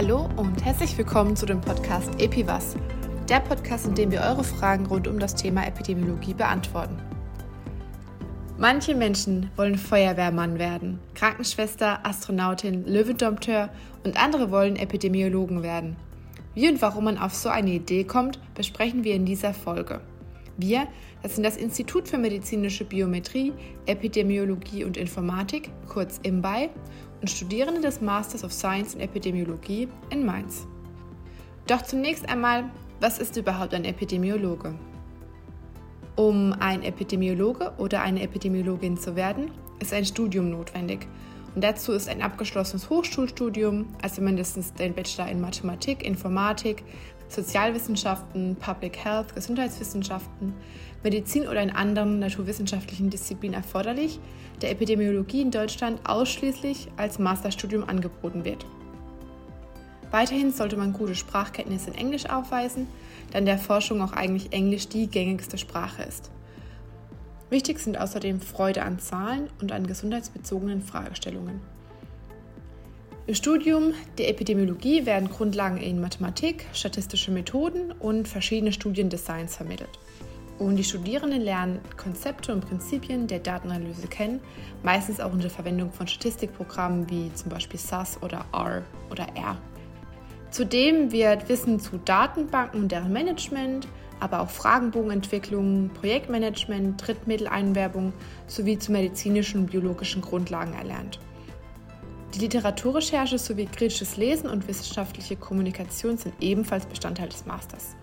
Hallo und herzlich willkommen zu dem Podcast EpiWas, der Podcast, in dem wir eure Fragen rund um das Thema Epidemiologie beantworten. Manche Menschen wollen Feuerwehrmann werden, Krankenschwester, Astronautin, Löwendompteur und andere wollen Epidemiologen werden. Wie und warum man auf so eine Idee kommt, besprechen wir in dieser Folge. Wir, das sind das Institut für medizinische Biometrie, Epidemiologie und Informatik, kurz IMBAI, und Studierende des Masters of Science in Epidemiologie in Mainz. Doch zunächst einmal, was ist überhaupt ein Epidemiologe? Um ein Epidemiologe oder eine Epidemiologin zu werden, ist ein Studium notwendig. Und dazu ist ein abgeschlossenes Hochschulstudium, also mindestens den Bachelor in Mathematik, Informatik, Sozialwissenschaften, Public Health, Gesundheitswissenschaften, Medizin oder in anderen naturwissenschaftlichen Disziplinen erforderlich, der Epidemiologie in Deutschland ausschließlich als Masterstudium angeboten wird. Weiterhin sollte man gute Sprachkenntnisse in Englisch aufweisen, da in der Forschung auch eigentlich Englisch die gängigste Sprache ist. Wichtig sind außerdem Freude an Zahlen und an gesundheitsbezogenen Fragestellungen. Im Studium der Epidemiologie werden Grundlagen in Mathematik, statistische Methoden und verschiedene Studiendesigns vermittelt. Und die Studierenden lernen Konzepte und Prinzipien der Datenanalyse kennen, meistens auch unter Verwendung von Statistikprogrammen wie zum Beispiel SAS oder R oder R. Zudem wird Wissen zu Datenbanken und deren Management, aber auch Fragenbogenentwicklung, Projektmanagement, Drittmitteleinwerbung sowie zu medizinischen und biologischen Grundlagen erlernt. Die Literaturrecherche sowie kritisches Lesen und wissenschaftliche Kommunikation sind ebenfalls Bestandteil des Masters.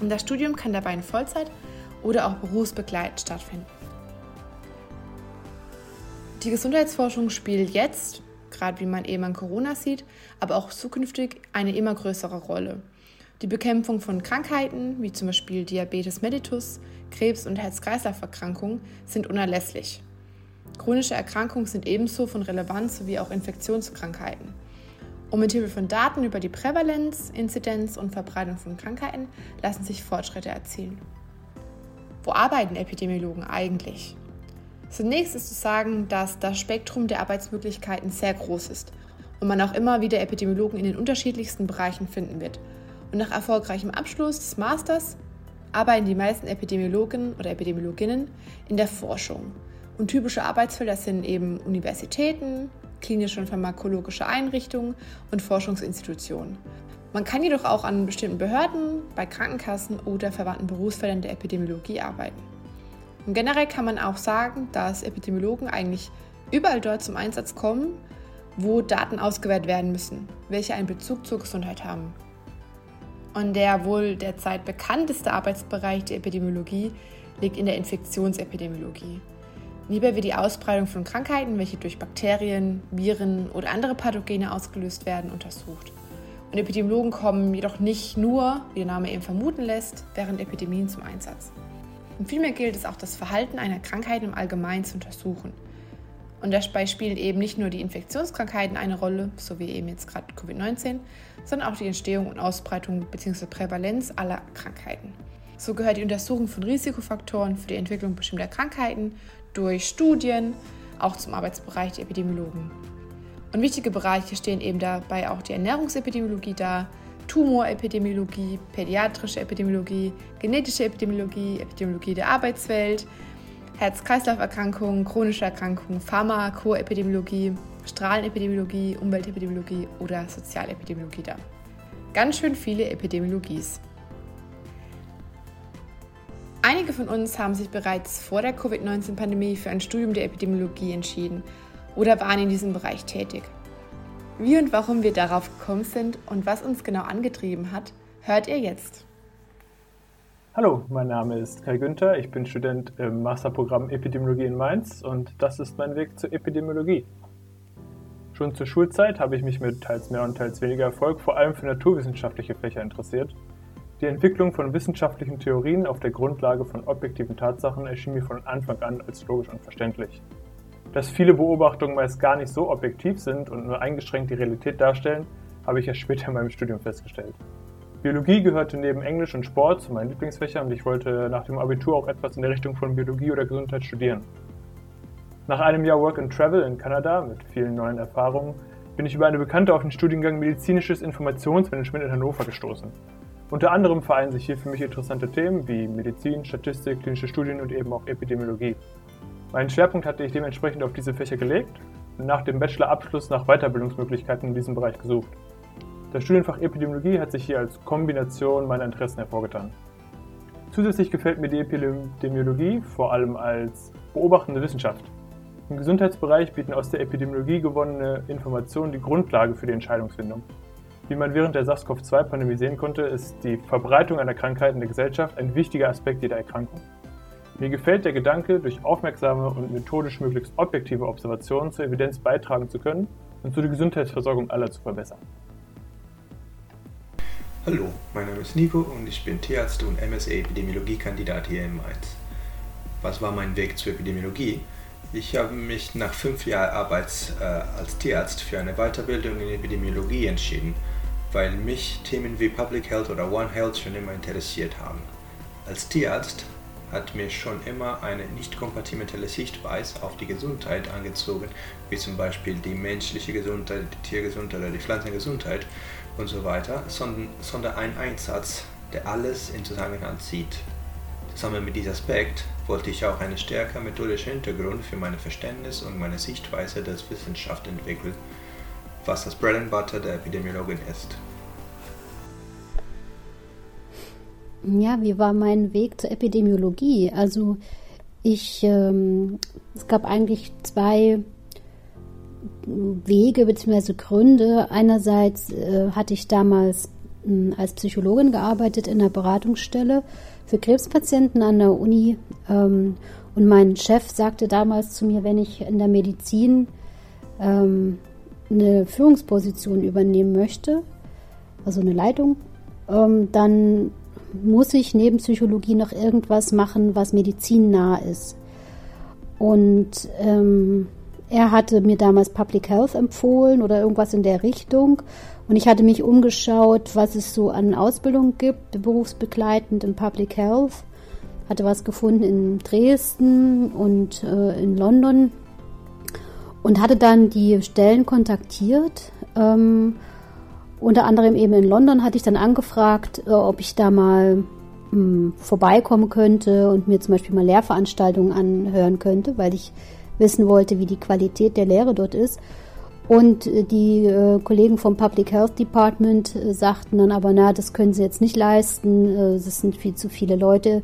Und das Studium kann dabei in Vollzeit oder auch berufsbegleitend stattfinden. Die Gesundheitsforschung spielt jetzt, gerade wie man eben an Corona sieht, aber auch zukünftig eine immer größere Rolle. Die Bekämpfung von Krankheiten wie zum Beispiel Diabetes mellitus, Krebs und Herz-Kreislauf-Erkrankungen sind unerlässlich. Chronische Erkrankungen sind ebenso von Relevanz sowie auch Infektionskrankheiten. Und mit Hilfe von Daten über die Prävalenz, Inzidenz und Verbreitung von Krankheiten lassen sich Fortschritte erzielen. Wo arbeiten Epidemiologen eigentlich? Zunächst ist zu sagen, dass das Spektrum der Arbeitsmöglichkeiten sehr groß ist und man auch immer wieder Epidemiologen in den unterschiedlichsten Bereichen finden wird. Und nach erfolgreichem Abschluss des Masters arbeiten die meisten Epidemiologen oder Epidemiologinnen in der Forschung und typische Arbeitsfelder sind eben Universitäten, klinische und pharmakologische Einrichtungen und Forschungsinstitutionen. Man kann jedoch auch an bestimmten Behörden, bei Krankenkassen oder verwandten Berufsfeldern der Epidemiologie arbeiten. Und generell kann man auch sagen, dass Epidemiologen eigentlich überall dort zum Einsatz kommen, wo Daten ausgewertet werden müssen, welche einen Bezug zur Gesundheit haben. Und der wohl derzeit bekannteste Arbeitsbereich der Epidemiologie liegt in der Infektionsepidemiologie. Lieber wird die Ausbreitung von Krankheiten, welche durch Bakterien, Viren oder andere Pathogene ausgelöst werden, untersucht. Und Epidemiologen kommen jedoch nicht nur, wie der Name eben vermuten lässt, während Epidemien zum Einsatz. Und vielmehr gilt es auch, das Verhalten einer Krankheit im Allgemeinen zu untersuchen. Und dabei spielen eben nicht nur die Infektionskrankheiten eine Rolle, so wie eben jetzt gerade Covid-19, sondern auch die Entstehung und Ausbreitung bzw. Prävalenz aller Krankheiten. So gehört die Untersuchung von Risikofaktoren für die Entwicklung bestimmter Krankheiten durch Studien, auch zum Arbeitsbereich der Epidemiologen. Und wichtige Bereiche stehen eben dabei auch die Ernährungsepidemiologie da, Tumorepidemiologie, pädiatrische Epidemiologie, genetische Epidemiologie, Epidemiologie der Arbeitswelt, Herz-Kreislauf-Erkrankungen, chronische Erkrankungen, Pharmakoepidemiologie, Strahlenepidemiologie, Umweltepidemiologie oder Sozialepidemiologie da. Ganz schön viele Epidemiologies. Einige von uns haben sich bereits vor der Covid-19-Pandemie für ein Studium der Epidemiologie entschieden oder waren in diesem Bereich tätig. Wie und warum wir darauf gekommen sind und was uns genau angetrieben hat, hört ihr jetzt. Hallo, mein Name ist Kai Günther, ich bin Student im Masterprogramm Epidemiologie in Mainz und das ist mein Weg zur Epidemiologie. Schon zur Schulzeit habe ich mich mit teils mehr und teils weniger Erfolg vor allem für naturwissenschaftliche Fächer interessiert die Entwicklung von wissenschaftlichen Theorien auf der Grundlage von objektiven Tatsachen erschien mir von Anfang an als logisch und verständlich. Dass viele Beobachtungen meist gar nicht so objektiv sind und nur eingeschränkt die Realität darstellen, habe ich erst später in meinem Studium festgestellt. Biologie gehörte neben Englisch und Sport zu meinen Lieblingsfächern und ich wollte nach dem Abitur auch etwas in der Richtung von Biologie oder Gesundheit studieren. Nach einem Jahr Work and Travel in Kanada mit vielen neuen Erfahrungen bin ich über eine Bekannte auf den Studiengang Medizinisches Informationsmanagement in Hannover gestoßen. Unter anderem vereinen sich hier für mich interessante Themen wie Medizin, Statistik, klinische Studien und eben auch Epidemiologie. Meinen Schwerpunkt hatte ich dementsprechend auf diese Fächer gelegt und nach dem Bachelorabschluss nach Weiterbildungsmöglichkeiten in diesem Bereich gesucht. Das Studienfach Epidemiologie hat sich hier als Kombination meiner Interessen hervorgetan. Zusätzlich gefällt mir die Epidemiologie vor allem als beobachtende Wissenschaft. Im Gesundheitsbereich bieten aus der Epidemiologie gewonnene Informationen die Grundlage für die Entscheidungsfindung. Wie man während der SARS-CoV-2-Pandemie sehen konnte, ist die Verbreitung einer Krankheit in der Gesellschaft ein wichtiger Aspekt jeder Erkrankung. Mir gefällt der Gedanke, durch aufmerksame und methodisch möglichst objektive Observationen zur Evidenz beitragen zu können und so die Gesundheitsversorgung aller zu verbessern. Hallo, mein Name ist Nico und ich bin Tierarzt und MSA Epidemiologie-Kandidat hier in Mainz. Was war mein Weg zur Epidemiologie? Ich habe mich nach fünf Jahren Arbeit äh, als Tierarzt für eine Weiterbildung in Epidemiologie entschieden, weil mich Themen wie Public Health oder One Health schon immer interessiert haben. Als Tierarzt hat mir schon immer eine nicht kompatible Sichtweise auf die Gesundheit angezogen, wie zum Beispiel die menschliche Gesundheit, die Tiergesundheit oder die Pflanzengesundheit und so weiter, sondern, sondern ein Einsatz, der alles in Zusammenhang zieht. Zusammen mit diesem Aspekt wollte ich auch einen stärker methodischen Hintergrund für mein Verständnis und meine Sichtweise der Wissenschaft entwickeln, was das Bread and Butter der Epidemiologin ist. Ja, wie war mein Weg zur Epidemiologie? Also ich, ähm, es gab eigentlich zwei Wege bzw. Gründe. Einerseits äh, hatte ich damals äh, als Psychologin gearbeitet in einer Beratungsstelle für Krebspatienten an der Uni. Ähm, und mein Chef sagte damals zu mir, wenn ich in der Medizin ähm, eine Führungsposition übernehmen möchte, also eine Leitung, ähm, dann muss ich neben Psychologie noch irgendwas machen, was medizinnah ist. Und ähm, er hatte mir damals Public Health empfohlen oder irgendwas in der Richtung. Und ich hatte mich umgeschaut, was es so an Ausbildung gibt, berufsbegleitend im Public Health. Hatte was gefunden in Dresden und äh, in London und hatte dann die Stellen kontaktiert. Ähm, unter anderem eben in London hatte ich dann angefragt, äh, ob ich da mal mh, hm, vorbeikommen könnte und mir zum Beispiel mal Lehrveranstaltungen anhören könnte, weil ich wissen wollte, wie die Qualität der Lehre dort ist. Und äh, die äh, Kollegen vom Public Health Department äh, sagten dann aber, na, das können sie jetzt nicht leisten, äh, es sind viel zu viele Leute,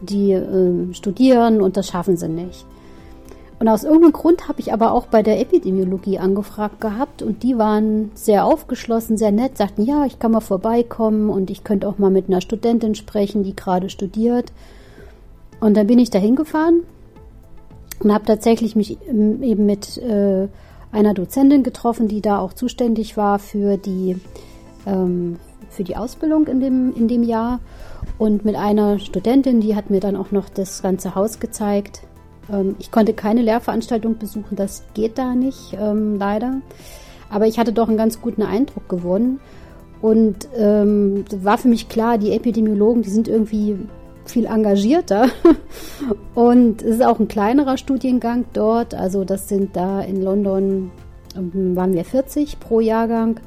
die äh, studieren und das schaffen sie nicht. Und aus irgendeinem Grund habe ich aber auch bei der Epidemiologie angefragt gehabt und die waren sehr aufgeschlossen, sehr nett, sagten, ja, ich kann mal vorbeikommen und ich könnte auch mal mit einer Studentin sprechen, die gerade studiert. Und dann bin ich da hingefahren und habe tatsächlich mich eben mit äh, einer Dozentin getroffen, die da auch zuständig war für die, ähm, für die Ausbildung in dem, in dem Jahr und mit einer Studentin, die hat mir dann auch noch das ganze Haus gezeigt. Ähm, ich konnte keine Lehrveranstaltung besuchen, das geht da nicht, ähm, leider. Aber ich hatte doch einen ganz guten Eindruck gewonnen. Und ähm, war für mich klar, die Epidemiologen, die sind irgendwie viel engagierter. Und es ist auch ein kleinerer Studiengang dort. Also das sind da in London, ähm, waren wir 40 pro Jahrgang.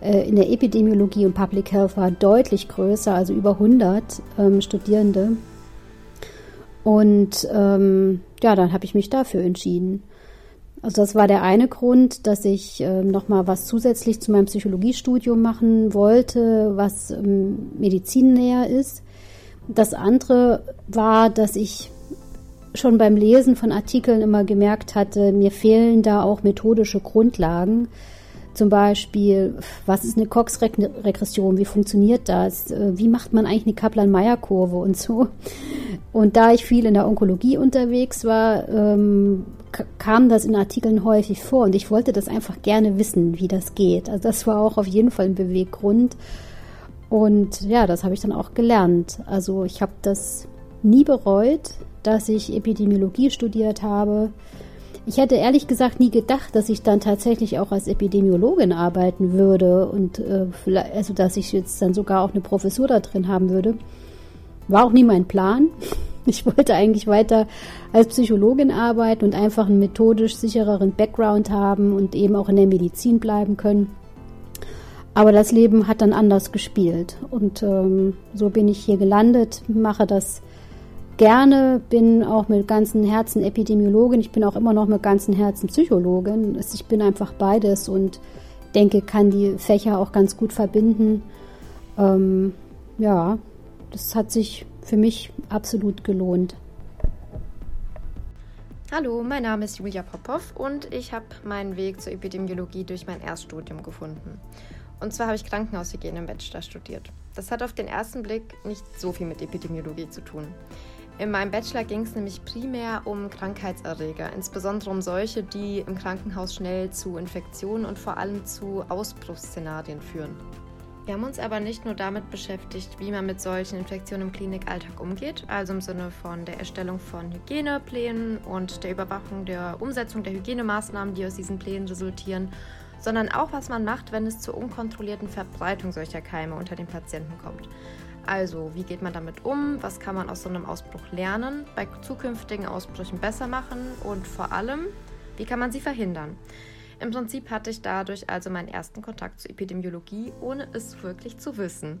Äh, in der Epidemiologie und Public Health war deutlich größer, also über 100 ähm, Studierende. Und ähm, ja, dann habe ich mich dafür entschieden. Also das war der eine Grund, dass ich äh, nochmal was zusätzlich zu meinem Psychologiestudium machen wollte, was ähm, medizinnäher ist. Das andere war, dass ich schon beim Lesen von Artikeln immer gemerkt hatte, mir fehlen da auch methodische Grundlagen. Zum Beispiel, was ist eine Cox-Regression? Wie funktioniert das? Wie macht man eigentlich eine Kaplan-Meier-Kurve und so? Und da ich viel in der Onkologie unterwegs war, ähm, kam das in Artikeln häufig vor und ich wollte das einfach gerne wissen, wie das geht. Also das war auch auf jeden Fall ein Beweggrund. Und ja, das habe ich dann auch gelernt. Also ich habe das nie bereut, dass ich Epidemiologie studiert habe. Ich hätte ehrlich gesagt nie gedacht, dass ich dann tatsächlich auch als Epidemiologin arbeiten würde und äh, also dass ich jetzt dann sogar auch eine Professur da drin haben würde. War auch nie mein Plan. Ich wollte eigentlich weiter als Psychologin arbeiten und einfach einen methodisch sichereren Background haben und eben auch in der Medizin bleiben können. Aber das Leben hat dann anders gespielt. Und ähm, so bin ich hier gelandet, mache das gerne, bin auch mit ganzem Herzen Epidemiologin. Ich bin auch immer noch mit ganzem Herzen Psychologin. Ich bin einfach beides und denke, kann die Fächer auch ganz gut verbinden. Ähm, ja, das hat sich für mich absolut gelohnt. Hallo, mein Name ist Julia Popov und ich habe meinen Weg zur Epidemiologie durch mein Erststudium gefunden. Und zwar habe ich Krankenhaushygiene im Bachelor studiert. Das hat auf den ersten Blick nicht so viel mit Epidemiologie zu tun. In meinem Bachelor ging es nämlich primär um Krankheitserreger, insbesondere um solche, die im Krankenhaus schnell zu Infektionen und vor allem zu Ausbruchsszenarien führen. Wir haben uns aber nicht nur damit beschäftigt, wie man mit solchen Infektionen im Klinikalltag umgeht, also im Sinne von der Erstellung von Hygieneplänen und der Überwachung der Umsetzung der Hygienemaßnahmen, die aus diesen Plänen resultieren, sondern auch, was man macht, wenn es zur unkontrollierten Verbreitung solcher Keime unter den Patienten kommt. Also, wie geht man damit um? Was kann man aus so einem Ausbruch lernen, bei zukünftigen Ausbrüchen besser machen und vor allem, wie kann man sie verhindern? Im Prinzip hatte ich dadurch also meinen ersten Kontakt zur Epidemiologie, ohne es wirklich zu wissen.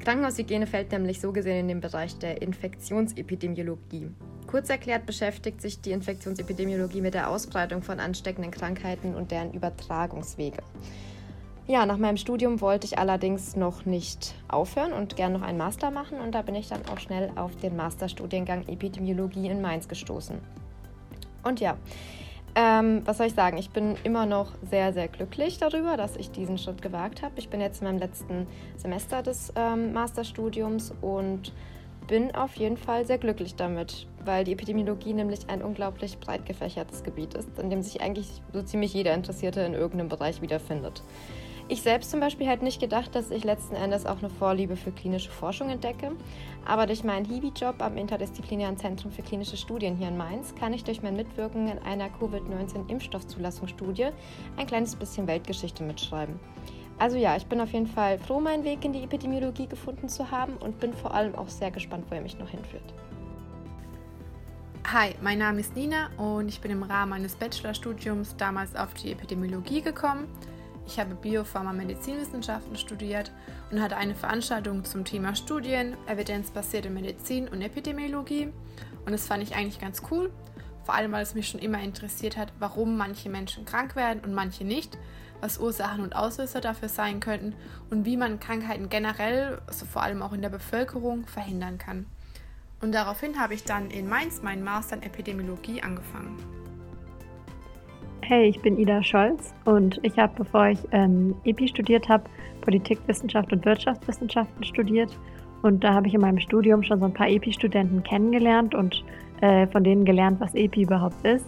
Krankenhaushygiene fällt nämlich so gesehen in den Bereich der Infektionsepidemiologie. Kurz erklärt beschäftigt sich die Infektionsepidemiologie mit der Ausbreitung von ansteckenden Krankheiten und deren Übertragungswege. Ja, nach meinem Studium wollte ich allerdings noch nicht aufhören und gern noch einen Master machen und da bin ich dann auch schnell auf den Masterstudiengang Epidemiologie in Mainz gestoßen. Und ja, ähm, was soll ich sagen? Ich bin immer noch sehr, sehr glücklich darüber, dass ich diesen Schritt gewagt habe. Ich bin jetzt in meinem letzten Semester des ähm, Masterstudiums und bin auf jeden Fall sehr glücklich damit, weil die Epidemiologie nämlich ein unglaublich breit gefächertes Gebiet ist, in dem sich eigentlich so ziemlich jeder Interessierte in irgendeinem Bereich wiederfindet. Ich selbst zum Beispiel hätte nicht gedacht, dass ich letzten Endes auch eine Vorliebe für klinische Forschung entdecke. Aber durch meinen Hiwi-Job am Interdisziplinären Zentrum für klinische Studien hier in Mainz kann ich durch mein Mitwirken in einer Covid-19-Impfstoffzulassungsstudie ein kleines bisschen Weltgeschichte mitschreiben. Also ja, ich bin auf jeden Fall froh, meinen Weg in die Epidemiologie gefunden zu haben und bin vor allem auch sehr gespannt, wo er mich noch hinführt. Hi, mein Name ist Nina und ich bin im Rahmen meines Bachelorstudiums damals auf die Epidemiologie gekommen. Ich habe Biopharma-Medizinwissenschaften studiert und hatte eine Veranstaltung zum Thema Studien, evidenzbasierte Medizin und Epidemiologie. Und das fand ich eigentlich ganz cool, vor allem weil es mich schon immer interessiert hat, warum manche Menschen krank werden und manche nicht, was Ursachen und Auslöser dafür sein könnten und wie man Krankheiten generell, also vor allem auch in der Bevölkerung, verhindern kann. Und daraufhin habe ich dann in Mainz meinen Master in Epidemiologie angefangen. Hey, ich bin Ida Scholz und ich habe, bevor ich ähm, EPI studiert habe, Politikwissenschaft und Wirtschaftswissenschaften studiert. Und da habe ich in meinem Studium schon so ein paar EPI-Studenten kennengelernt und äh, von denen gelernt, was EPI überhaupt ist.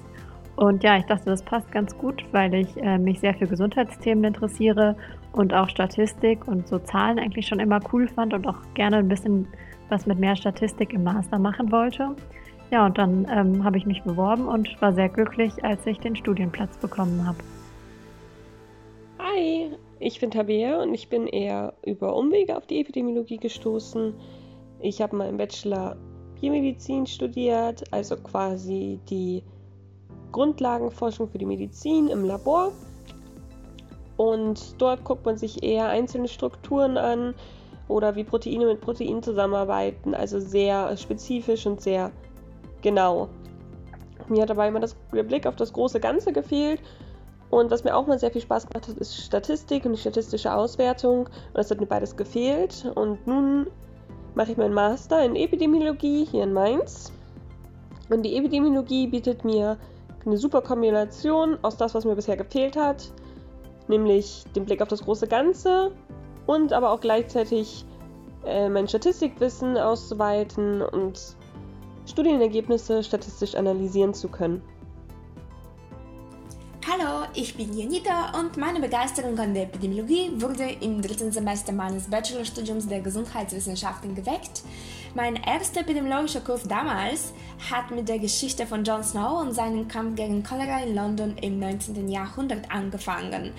Und ja, ich dachte, das passt ganz gut, weil ich äh, mich sehr für Gesundheitsthemen interessiere und auch Statistik und so Zahlen eigentlich schon immer cool fand und auch gerne ein bisschen was mit mehr Statistik im Master machen wollte. Ja, und dann ähm, habe ich mich beworben und war sehr glücklich, als ich den Studienplatz bekommen habe. Hi, ich bin Tabea und ich bin eher über Umwege auf die Epidemiologie gestoßen. Ich habe meinen Bachelor Biomedizin studiert, also quasi die Grundlagenforschung für die Medizin im Labor. Und dort guckt man sich eher einzelne Strukturen an oder wie Proteine mit Proteinen zusammenarbeiten, also sehr spezifisch und sehr Genau. Mir hat dabei immer das, der Blick auf das große Ganze gefehlt. Und was mir auch mal sehr viel Spaß gemacht hat, ist Statistik und die statistische Auswertung. Und das hat mir beides gefehlt. Und nun mache ich meinen Master in Epidemiologie hier in Mainz. Und die Epidemiologie bietet mir eine super Kombination aus das, was mir bisher gefehlt hat, nämlich den Blick auf das große Ganze und aber auch gleichzeitig äh, mein Statistikwissen auszuweiten und Studienergebnisse statistisch analysieren zu können. Hallo, ich bin Janita und meine Begeisterung an der Epidemiologie wurde im dritten Semester meines Bachelorstudiums der Gesundheitswissenschaften geweckt. Mein erster epidemiologischer Kurs damals hat mit der Geschichte von Jon Snow und seinem Kampf gegen Cholera in London im 19. Jahrhundert angefangen.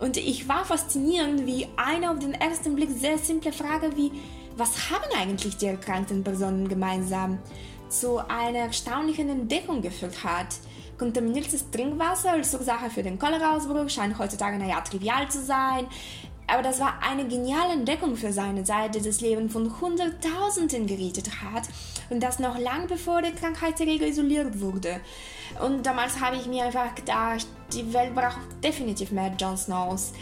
Und ich war fasziniert, wie eine auf den ersten Blick sehr simple Frage wie, was haben eigentlich die erkrankten Personen gemeinsam? Zu einer erstaunlichen Entdeckung geführt hat. Kontaminiertes Trinkwasser als Ursache für den Cholera-Ausbruch scheint heutzutage naja trivial zu sein. Aber das war eine geniale Entdeckung für seine Seite, das Leben von Hunderttausenden gerettet hat und das noch lang bevor der Krankheitserreger isoliert wurde. Und damals habe ich mir einfach gedacht, die Welt braucht definitiv mehr Jon Snows.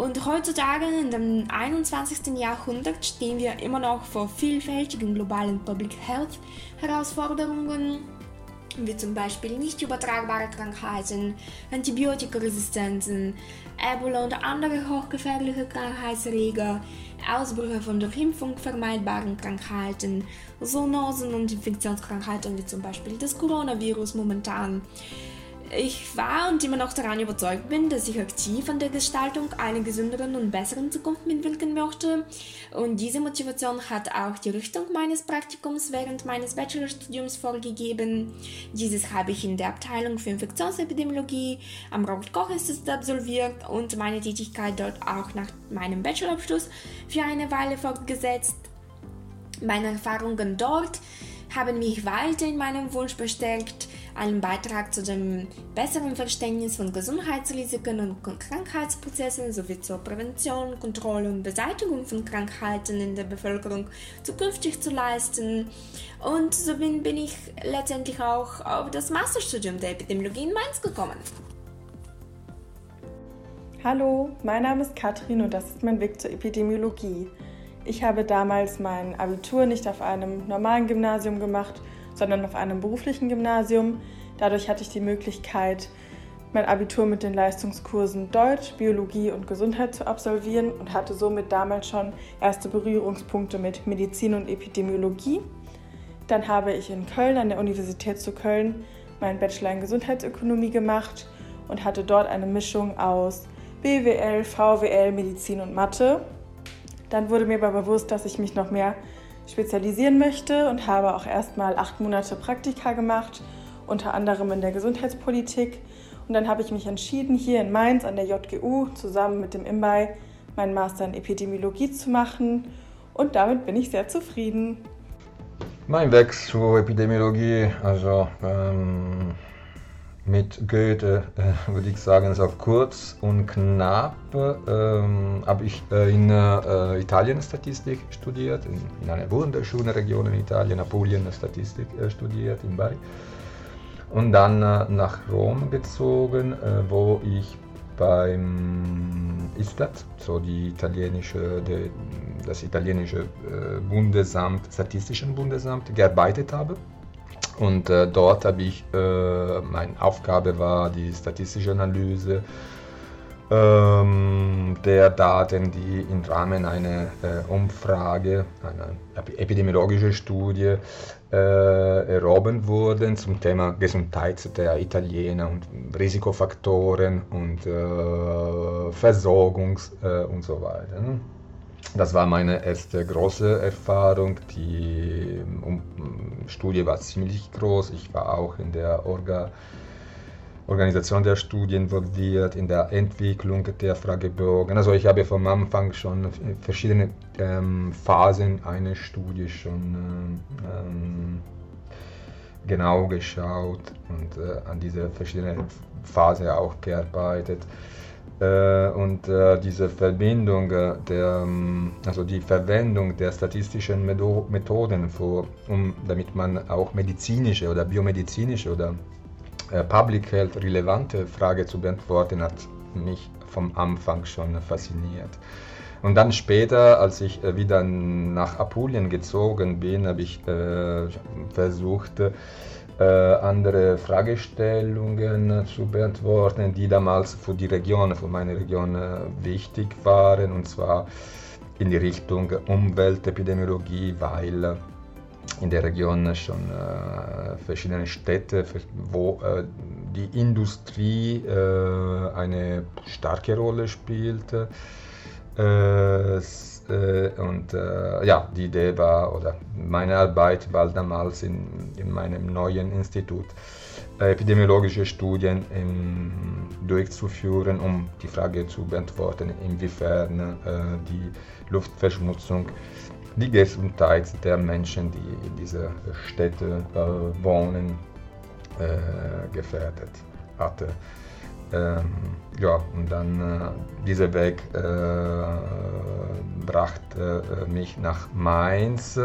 Und heutzutage, in dem 21. Jahrhundert, stehen wir immer noch vor vielfältigen globalen Public Health Herausforderungen wie zum Beispiel nicht übertragbare Krankheiten, Antibiotikaresistenzen, Ebola und andere hochgefährliche Krankheitserreger, Ausbrüche von durch Impfung vermeidbaren Krankheiten, Zoonosen und Infektionskrankheiten wie zum Beispiel das Coronavirus momentan. Ich war und immer noch daran überzeugt bin, dass ich aktiv an der Gestaltung einer gesünderen und besseren Zukunft mitwirken möchte. Und diese Motivation hat auch die Richtung meines Praktikums während meines Bachelorstudiums vorgegeben. Dieses habe ich in der Abteilung für Infektionsepidemiologie am Robert-Koch-Institut absolviert und meine Tätigkeit dort auch nach meinem Bachelorabschluss für eine Weile fortgesetzt. Meine Erfahrungen dort haben mich weiter in meinem Wunsch bestärkt, einen Beitrag zu dem besseren Verständnis von Gesundheitsrisiken und Krankheitsprozessen sowie zur Prävention, Kontrolle und Beseitigung von Krankheiten in der Bevölkerung zukünftig zu leisten. Und so bin, bin ich letztendlich auch auf das Masterstudium der Epidemiologie in Mainz gekommen. Hallo, mein Name ist Katrin und das ist mein Weg zur Epidemiologie. Ich habe damals mein Abitur nicht auf einem normalen Gymnasium gemacht, sondern auf einem beruflichen Gymnasium. Dadurch hatte ich die Möglichkeit, mein Abitur mit den Leistungskursen Deutsch, Biologie und Gesundheit zu absolvieren und hatte somit damals schon erste Berührungspunkte mit Medizin und Epidemiologie. Dann habe ich in Köln an der Universität zu Köln meinen Bachelor in Gesundheitsökonomie gemacht und hatte dort eine Mischung aus BWL, VWL, Medizin und Mathe. Dann wurde mir aber bewusst, dass ich mich noch mehr spezialisieren möchte und habe auch erstmal acht Monate Praktika gemacht, unter anderem in der Gesundheitspolitik. Und dann habe ich mich entschieden, hier in Mainz an der JGU zusammen mit dem IMBAI meinen Master in Epidemiologie zu machen. Und damit bin ich sehr zufrieden. Mein Weg zur Epidemiologie, also ähm, mit Goethe äh, würde ich sagen, so kurz und knapp ähm, habe ich äh, in äh, Italien Statistik studiert, in, in, einer wunderschönen Region in Italien, Apulien Statistik äh, studiert in Bari. Und dann äh, nach Rom gezogen, äh, wo ich beim ISTAT, so die italienische, die, das italienische Bundesamt, Statistischen Bundesamt, gearbeitet habe. Und äh, dort habe ich, äh, meine Aufgabe war die statistische Analyse ähm, der Daten, die im Rahmen einer äh, Umfrage, einer epidemiologischen Studie äh, erhoben wurden zum Thema Gesundheit der Italiener und Risikofaktoren und äh, Versorgungs- äh, und so weiter. Das war meine erste große Erfahrung. Die Studie war ziemlich groß. Ich war auch in der Orga, Organisation der Studie involviert, in der Entwicklung der Fragebogen. Also ich habe vom Anfang schon verschiedene ähm, Phasen einer Studie schon ähm, genau geschaut und äh, an diese verschiedenen Phasen auch gearbeitet. Äh, und äh, diese Verbindung äh, der, ähm, also die Verwendung der statistischen Methoden, für, um, damit man auch medizinische oder biomedizinische oder Public Health relevante Fragen zu beantworten, hat mich vom Anfang schon fasziniert. Und dann später, als ich wieder nach Apulien gezogen bin, habe ich versucht, andere Fragestellungen zu beantworten, die damals für die Region, für meine Region äh, wichtig waren, und zwar in die Richtung Umweltepidemiologie, weil äh, in der Region schon äh, verschiedene Städte, wo äh, die Industrie äh, eine starke Rolle spielt. Äh, und äh, ja, die Idee war, oder meine Arbeit war damals in, in meinem neuen Institut, äh, epidemiologische Studien in, durchzuführen, um die Frage zu beantworten, inwiefern die Luftverschmutzung die Gesundheit der Menschen, die in dieser Städte äh, wohnen, äh, gefährdet hatte. Ähm, ja, und dann äh, dieser Weg äh, brachte äh, mich nach Mainz,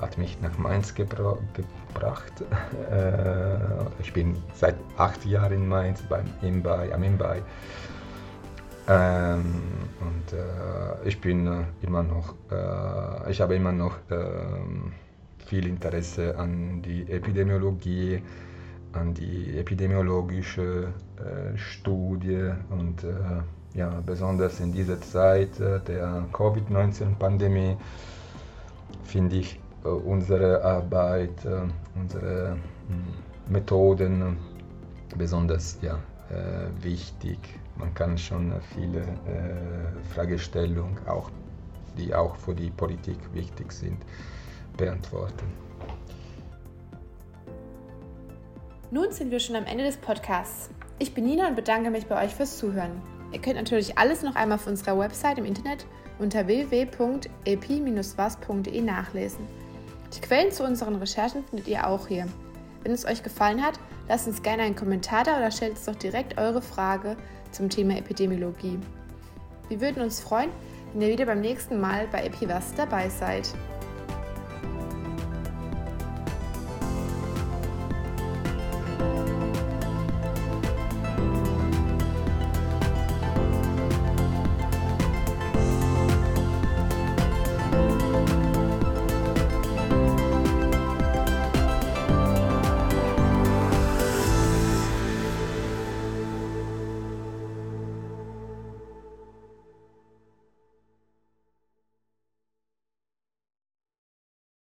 hat mich nach Mainz gebra gebracht. Äh, ich bin seit acht Jahren in Mainz beim Imbai, am Imbai. Ähm, und äh, ich bin äh, immer noch, ich habe immer noch ähm, viel Interesse an die Epidemiologie, an die epidemiologische äh, Studie und äh, ja, besonders in dieser Zeit äh, der Covid-19-Pandemie finde ich äh, unsere Arbeit, äh, unsere hm, Methoden besonders ja, wichtig. Man kann schon viele Fragestellungen, auch, die auch für die Politik wichtig sind, beantworten. Nun sind wir schon am Ende des Podcasts. Ich bin Nina und bedanke mich bei euch fürs Zuhören. Ihr könnt natürlich alles noch einmal auf unserer Website im Internet unter www.epi-was.de nachlesen. Die Quellen zu unseren Recherchen findet ihr auch hier. Wenn es euch gefallen hat, lasst uns gerne einen Kommentar da oder stellt uns doch direkt eure Frage zum Thema Epidemiologie. Wir würden uns freuen, wenn ihr wieder beim nächsten Mal bei EpiWas dabei seid.